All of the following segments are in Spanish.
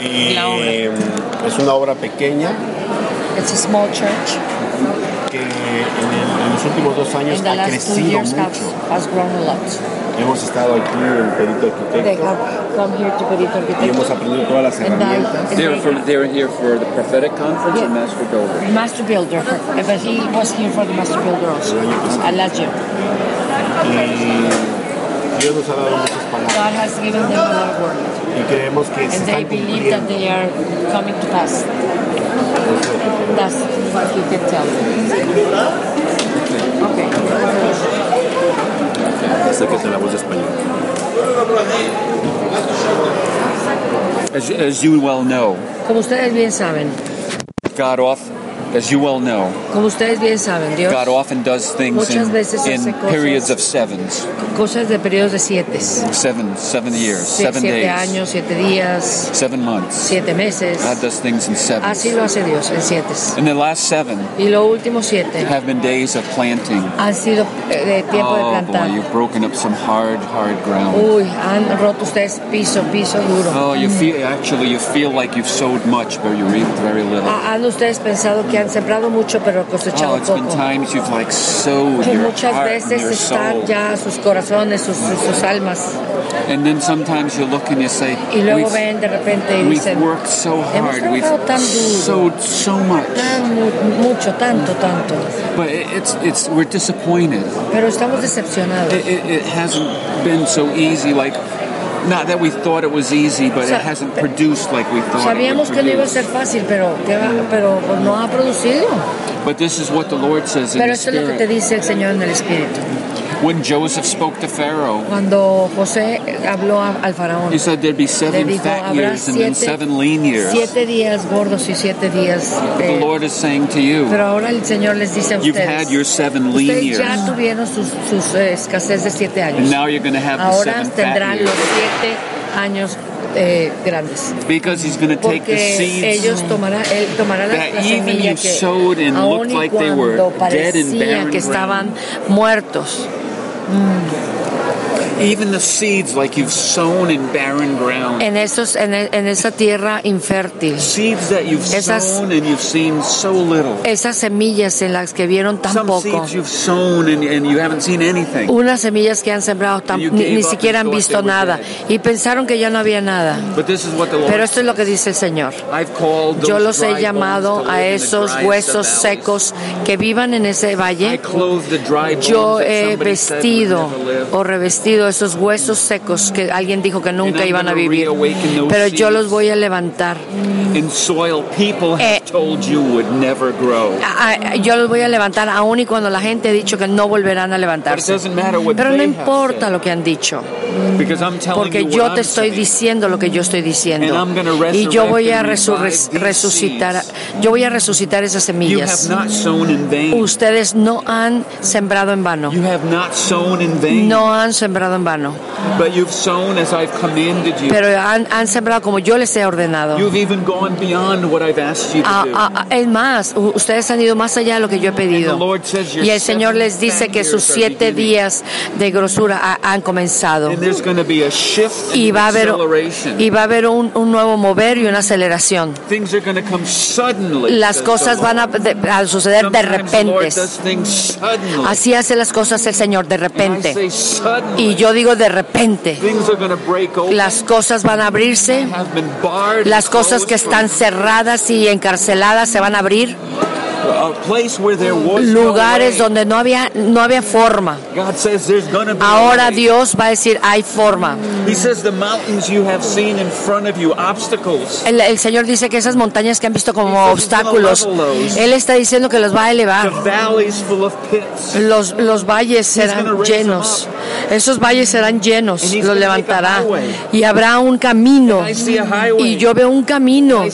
Y la obra. eh, es una obra pequeña It's a small church. que en, el- en los últimos dos años ha crecido years has, mucho. has grown a lot. Hemos estado aquí en Perito They Arquitecto have come here to Perito y hemos Arquitecto. aprendido todas las And I- herramientas. They were, they- from, they were here for the prophetic conference or Yeah. Master Builder? Master Builder, but he was here for the Master Builder also. Uh, last year. Y Dios nos ha dado muchas palabras God has given them a lot of word. y creemos que se And they están believe that cumpliendo. they are coming to pass. That's what he can tell Okay. Acérquese a la voz de español. As, as you well know, Como ustedes bien saben, God off, as you well know, como ustedes bien saben, Dios, God often does things Muchas in, veces in periods of sevens, cosas de periodos de siete. seven, seven years, seven siete days, años, siete días, seven months. siete meses. God does things in Así sevens. lo hace Dios en siete. And the last seven Y los últimos siete have been days of planting. han sido eh, de tiempo de Oh plantar. boy, you've broken up some hard, hard ground. Uy, han roto ustedes piso, piso duro. Oh, you feel actually you feel like you've sowed much, but you reaped very little. Ha- Han ustedes pensado que han sembrado mucho pero Oh, cosechado been poco. like muchas veces están ya sus corazones, sus, sus, sus almas. and then sometimes you look and you say, Y luego "We've- ven de repente y dicen, worked so hemos hard. Trabajado tan duro, sowed so much, tan mu- mucho, tanto, tanto. but it's it's we're disappointed. Pero estamos decepcionados. It, it, it hasn't been so easy. Like, not that we thought it was easy, but Sa- it hasn't produced like we thought Sabíamos que no iba a ser fácil, pero, pero no ha producido. But this is what the Lord says in Pero the esto es lo que te Spirit. dice el Señor en el Espíritu. When Joseph spoke to Pharaoh, Cuando José habló a- al faraón, he said there'd be seven dijo, fat years and then seven lean years. siete días gordos y siete días... The eh, Lord is saying to you, pero ahora el Señor les dice a you've ustedes, had your seven lean ustedes ya years, tuvieron sus, sus eh, escasez de siete and años. now you're going to have the Ahora seven fat tendrán years. los siete años eh, grandes. Because He's going to take the seeds ellos tomarán, él tomará la, that la even semilla you que sowed and aun like they were cuando dead and parecía que estaban muertos, even the seeds like you've sown in barren ground. en, esos, en, en esa tierra infértil. Seeds that you've Esas- sown and you've seen so little. Esas semillas en las que vieron tan Some poco. seeds you've sown and, and you haven't seen anything. Unas semillas que han sembrado tan- ni, ni siquiera han visto nada y pensaron que ya no había nada. But this is what the Lord Pero esto es lo que dice el Señor. I've called Yo those los he llamado a esos huesos secos que vivan en ese valle. Yo he vestido o revestido esos huesos secos que alguien dijo que nunca iban a vivir. Pero yo seeds. los voy a levantar. Eh, Yo los voy a levantar aun y cuando la gente ha dicho que no volverán a levantarse. Pero no importa lo que han dicho. Because I'm telling Porque you yo te estoy diciendo lo que yo estoy diciendo. Y yo voy a resucitar, yo voy a resucitar esas semillas. Ustedes no han sembrado en vano. You have not sown in vain. No han sembrado en vano. But you've sown as I've commanded you. Pero han, han sembrado como yo les he ordenado. You've even gone beyond what I've asked you to Ah, ah, ah, es más, ustedes han ido más allá de lo que yo he pedido. Y el Señor les dice que sus siete días de grosura ha- han comenzado. Y va a haber, acceleration. y va a haber un, un nuevo mover y una aceleración. Las cosas van a, Lord. de- a suceder de repente. Así hace las cosas el Señor de repente. Y yo digo de repente. Las cosas van a abrirse. Las cosas que están cerradas y encarceladas se van a abrir. From a place where there was no Lugares donde no había, no había forma. God says there's going to be a Ahora. Dios va a decir, hay forma. El, el Señor dice que esas montañas que han visto como obstáculos, Él está diciendo que los va a elevar. Los, los valles serán llenos. Esos valles serán llenos. Los levantará. Y habrá un camino. Y yo veo un camino.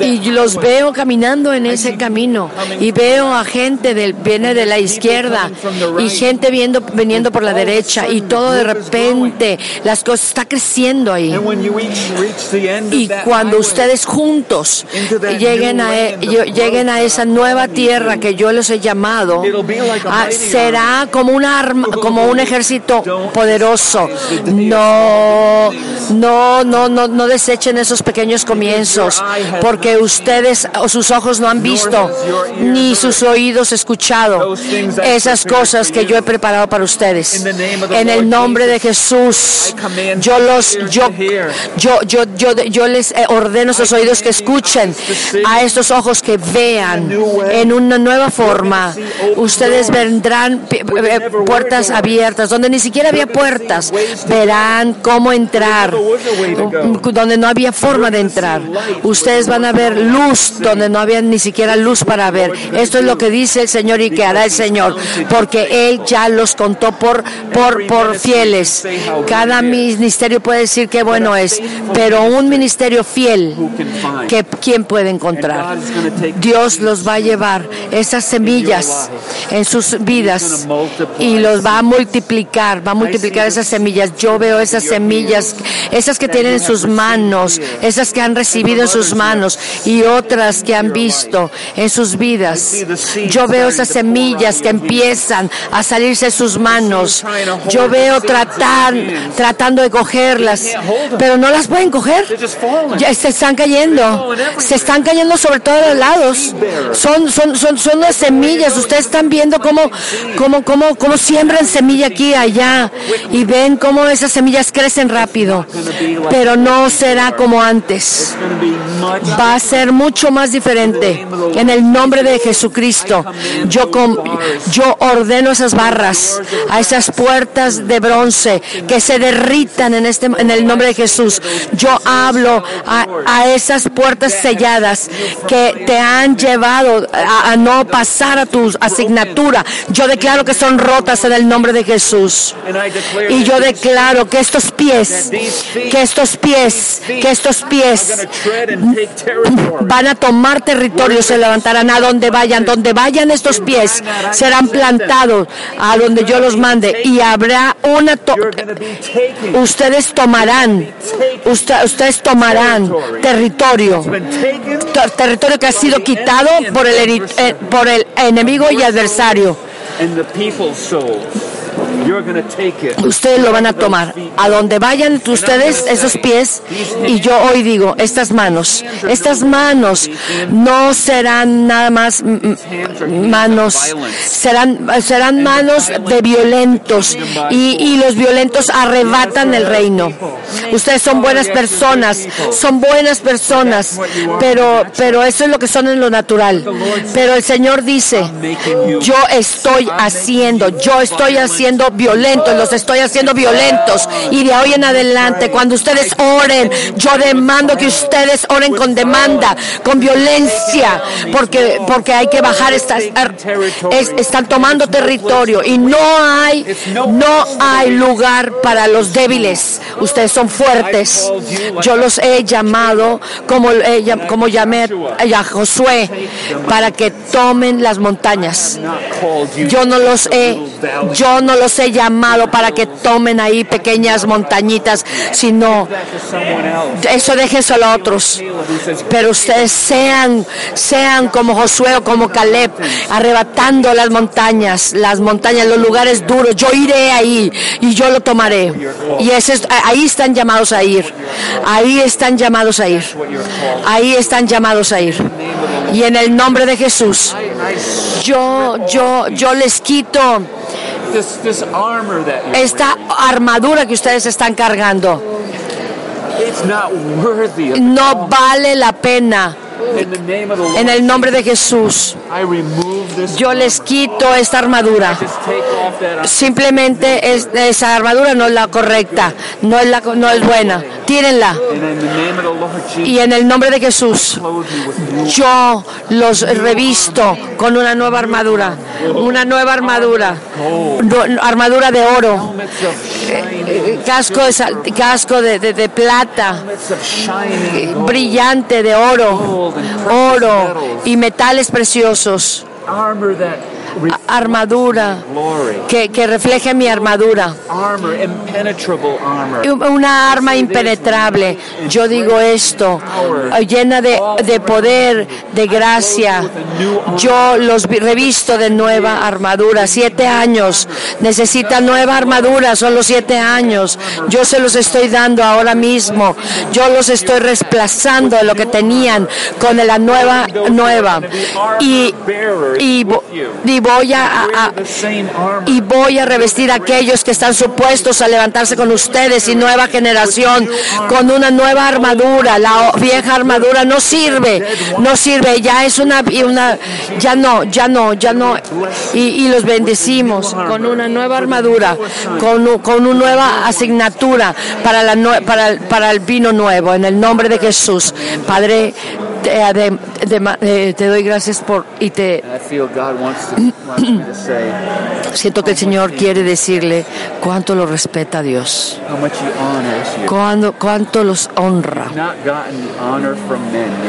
Y los veo caminando en ese camino. Y veo a gente del, viene de la izquierda y gente viendo, viniendo por la derecha. Y todo de repente, las cosas está creciendo ahí. Y cuando ustedes juntos lleguen a, e- lleguen a esa nueva tierra que yo les he llamado, ah, será como una arma, como un ejército poderoso. No, No, no, no, no desechen esos pequeños comienzos, porque ustedes o sus ojos no han visto, ni sus oídos escuchado esas cosas que yo he preparado para ustedes. En el nombre de Jesús, yo los, yo, yo, yo, yo, les eh, ordeno a esos oídos que escuchen, a estos ojos que vean en una nueva forma. Ustedes vendrán pi- eh, puertas abiertas, donde ni siquiera había puertas. Verán cómo entrar, donde no había forma de entrar. Ustedes van a ver luz donde no había ni siquiera luz para ver. Esto es lo que dice el Señor y que hará el Señor, porque Él ya los contó por, por, por fieles. Cada ministerio puede decir qué bueno es, pero un ministerio fiel, que ¿quién puede encontrar? Dios los va a llevar esas semillas en sus vidas y los va a multiplicar, va a multiplicar esas semillas. Yo veo esas semillas, esas que tienen en sus manos, esas que han recibido en sus manos y otras que han visto en sus vidas. Yo veo esas semillas que empiezan a salirse de sus manos. Yo veo tratar, tratando de cogerlas, pero no las pueden coger. Ya se están cayendo, se están cayendo sobre todos los lados. Son, son, son, son las semillas. Ustedes están viendo cómo, cómo, cómo, cómo siembran semilla aquí y allá y ven cómo esas semillas crecen rápido, pero no será como antes. Va a ser mucho más diferente. En el nombre de Jesucristo, yo, com- yo ordeno esas barras, a esas puertas de bronce que se derritan en, este, en el nombre de Jesús. Yo hablo a, a esas puertas selladas que te han llevado a, a no pasar a tu asignatura. Yo declaro que son rotas en el nombre de Jesús. Y yo declaro que estos pies, que estos pies, que estos pies van a tomar territorio, se levantarán a donde vayan, donde vayan estos pies, serán plantados a donde yo los mande y habrá una... ustedes tomarán, usted- ustedes tomarán territorio, ter- territorio que ha sido quitado por el, eh, por el enemigo y adversario. Ustedes lo van a tomar. A donde vayan ustedes, esos pies, y yo hoy digo, estas manos, estas manos no serán nada más manos, serán, serán manos de violentos, y, y los violentos arrebatan el reino. Ustedes son buenas personas, son buenas personas, pero, pero eso es lo que son en lo natural. Pero el Señor dice, yo estoy haciendo, yo estoy haciendo violentos, los estoy haciendo violentos. Y de hoy en adelante, cuando ustedes oren, yo demando que ustedes oren con demanda, con violencia, porque, porque hay que bajar estas, es- están tomando territorio y no hay, no hay lugar para los débiles. Ustedes son fuertes. Yo los he llamado como, eh, como llamé a Josué para que tomen las montañas. Yo no los he, yo no los he llamado para que tomen ahí pequeñas montañitas, sino eso déjenselo a otros. Pero ustedes sean, sean como Josué o como Caleb, arrebatando las montañas, las montañas, los lugares duros. Yo iré ahí y yo lo tomaré. Y ahí están llamados a ir. Ahí están llamados a ir. Ahí están llamados a ir. Y en el nombre de Jesús, yo, yo, yo les quito esta armadura que ustedes están cargando. No vale la pena. En el nombre de Jesús, yo les quito esta armadura. Simplemente es- esa armadura no es la correcta, no es, la, no es buena. Tírenla. Y en el nombre de Jesús, yo los revisto con una nueva armadura. Una nueva armadura. Armadura de oro. Casco de, casco de, de- plata. Brillante de oro. Oro y metales preciosos. Armadura, que, que refleje mi armadura. Una arma impenetrable. Yo digo esto, llena de, de poder, de gracia. Yo los vi- revisto de nueva armadura. Siete años. Necesita nueva armadura. Son los siete años. Yo se los estoy dando ahora mismo. Yo los estoy reemplazando de lo que tenían con la nueva nueva. Y, y voy a- y voy a revestir a aquellos que están supuestos a levantarse con ustedes y nueva generación con una nueva armadura. La vieja armadura no sirve, no sirve, ya es una, una ya no, ya no, ya no. Y, y los bendecimos con una nueva armadura, con, con una nueva asignatura para, la, para, para el vino nuevo, en el nombre de Jesús. Padre, te, de- eh, te doy gracias por y te Siento que el Señor quiere decirle cuánto lo respeta Dios, cuánto, cuánto los honra.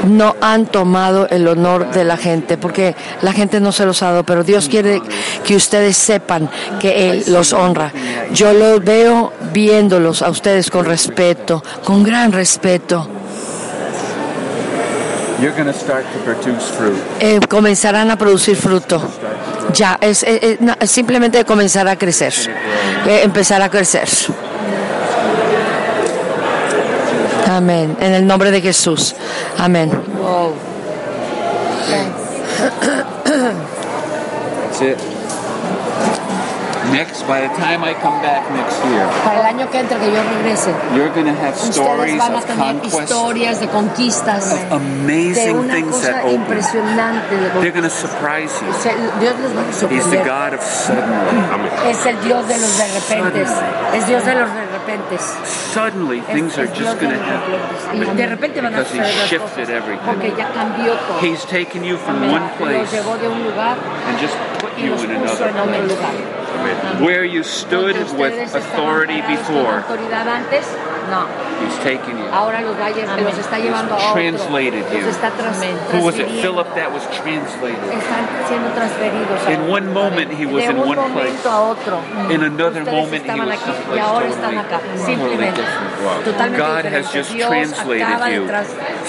No han tomado el honor de la gente, porque la gente no se los ha dado, pero Dios quiere que ustedes sepan que Él los honra. Yo los veo viéndolos a ustedes con respeto, con gran respeto. You're going to start to produce fruit. Eh, comenzarán a producir fruto. Ya, es, es- es- no, es simplemente comenzar a crecer, eh, empezar a crecer. Amén. En el nombre de Jesús. Amén. That's it. Next, by the time I come back next year, Para el año que entra que yo regrese, you're going to have stories van a of tener conquest, historias de conquistas, of de amazing una things cosa that open. impresionante. de They're going to surprise you. Se- Dios les va a He's the. God of suddenly. Es el Dios de los de repentes. Es Dios de los de repentes. Suddenly, Es- things are es just going to happen. Y de repente van a Because he suceder las shifted cosas. everything. Porque ya cambió todo. He's taken you from Amén. one Los place llevó de un lugar and just put you in puso another en place. Lugar. Where you stood with authority before, antes, no. he's taken you. Ahora los, va los está llevando a otro. translated you. Los está tras- Who was it? Philip that was translated. Están siendo transferidos. In one moment he was de in one place. a otro. In another Ustedes moment he was aquí y someplace ahora están totally, acá. totally Simplemente. different. Totalmente God diferente. has just Dios translated you transferirles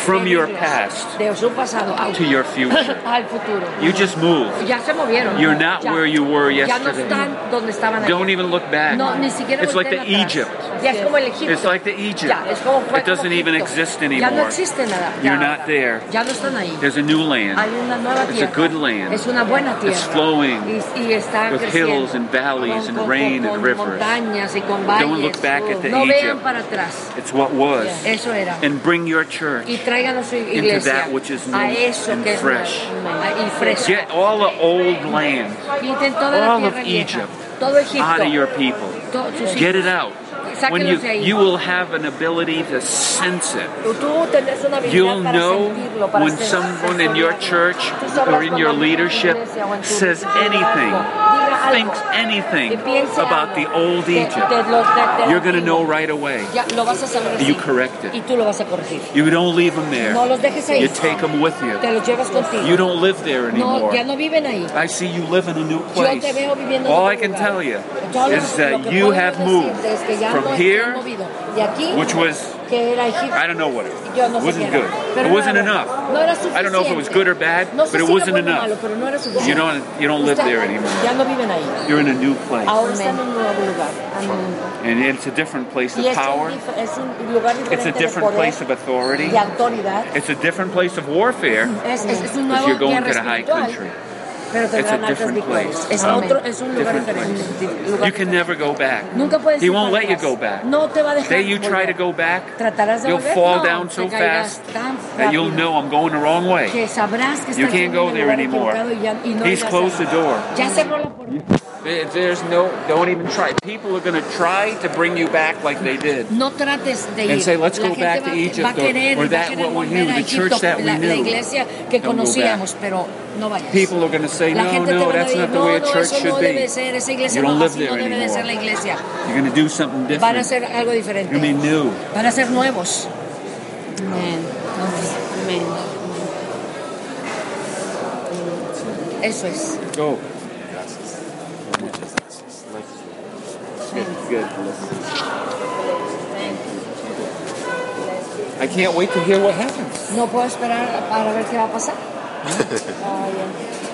from your past de su pasado a- to your future. al futuro. You just moved. ya se movieron. You're not Ya. where you were Ya no yesterday. están donde estaban ayer. Don't even look back. No, ni siquiera It's like the atrás. Egypt. Ya es como el Egipto. It's like the Egypt. Ya, es como fue It doesn't como even Egipto. exist Ya no anymore. existe nada. You're not there. Ya no están ahí. There's a new land. Hay una nueva It's a good land. Es una buena tierra. It's flowing y, y está with creciendo. hills and valleys con, and con- rain con and rivers. montañas y con valles. Don't look back at the no vean Egypt. para atrás. It's what was. Eso era. And bring your church Y traigan a su iglesia that which is a new eso and que es fresh. y fresco. Get all the old land Quiten toda la all of vieja, Egypt todo Egipto, out of your people. Get it out. When you you will have an ability to sense it. Tú tendrás una habilidad You'll know when someone in your church or in your cuando alguien en tu leadership iglesia o en tu says anything, thinks anything que piense about algo, the old te- Egypt. te lo- te- te You're going to antiguo. know right away. Ya, lo vas a saber You así. correct it. y tú lo vas a corregir. You don't leave them there. No los dejes ahí. You take them with you. Te los llevas contigo. You don't live there no, anymore. ya no viven ahí. I see you live in a new Yo place. te veo viviendo en All otro I can lugar. tell you Todo is lo that que you podemos have decirte moved es que ya from no here, has movido. De aquí, which was que era Egipto. I don't know what it Yo no was. sé wasn't qué era. good. Pero It wasn't enough. No era I don't know if it was good or bad, No sé but it si wasn't bueno enough. malo, pero no era suficiente. You don't you don't live there anymore. Ya no viven ahí. You're in a new place. Ahora están en un nuevo lugar. And it's a different place of Y es un, power. es un lugar It's a de different poder, place of authority. de autoridad. It's a different place of warfare Es, es, es un nuevo you're going to the high country. Pero It's a different place. Es, otro, es un lugar diferente. place. di- lugar You can never go back. Nunca puedes He won't let you go back. No te va a dejar Day you try to go back, Tratarás de you'll volver. fall no, down so fast that you'll know I'm going the wrong way. que sabrás que You can't go there anymore. y ya- y no He's closed the door. Ya cerró la puerta. There- There's no, don't even try. People are going to try to bring you back like they did. No trates de ir. And say, "Let's go back va, to Egypt querer, or- or va a that what we knew, the Egipto, church that we la, la knew." iglesia que Don't conocíamos, pero no vayas. People are going to say, la no, no, that's not the way a church should be. ser, esa iglesia You don't live there no debe de ser la anymore. You're going to do something Van a different. hacer algo diferente. You're going to be new. Van a ser nuevos. Amén. Amén. Eso es. Go. Good. I can't wait to hear what happens. No puedo esperar para ver qué va a pasar. Ah.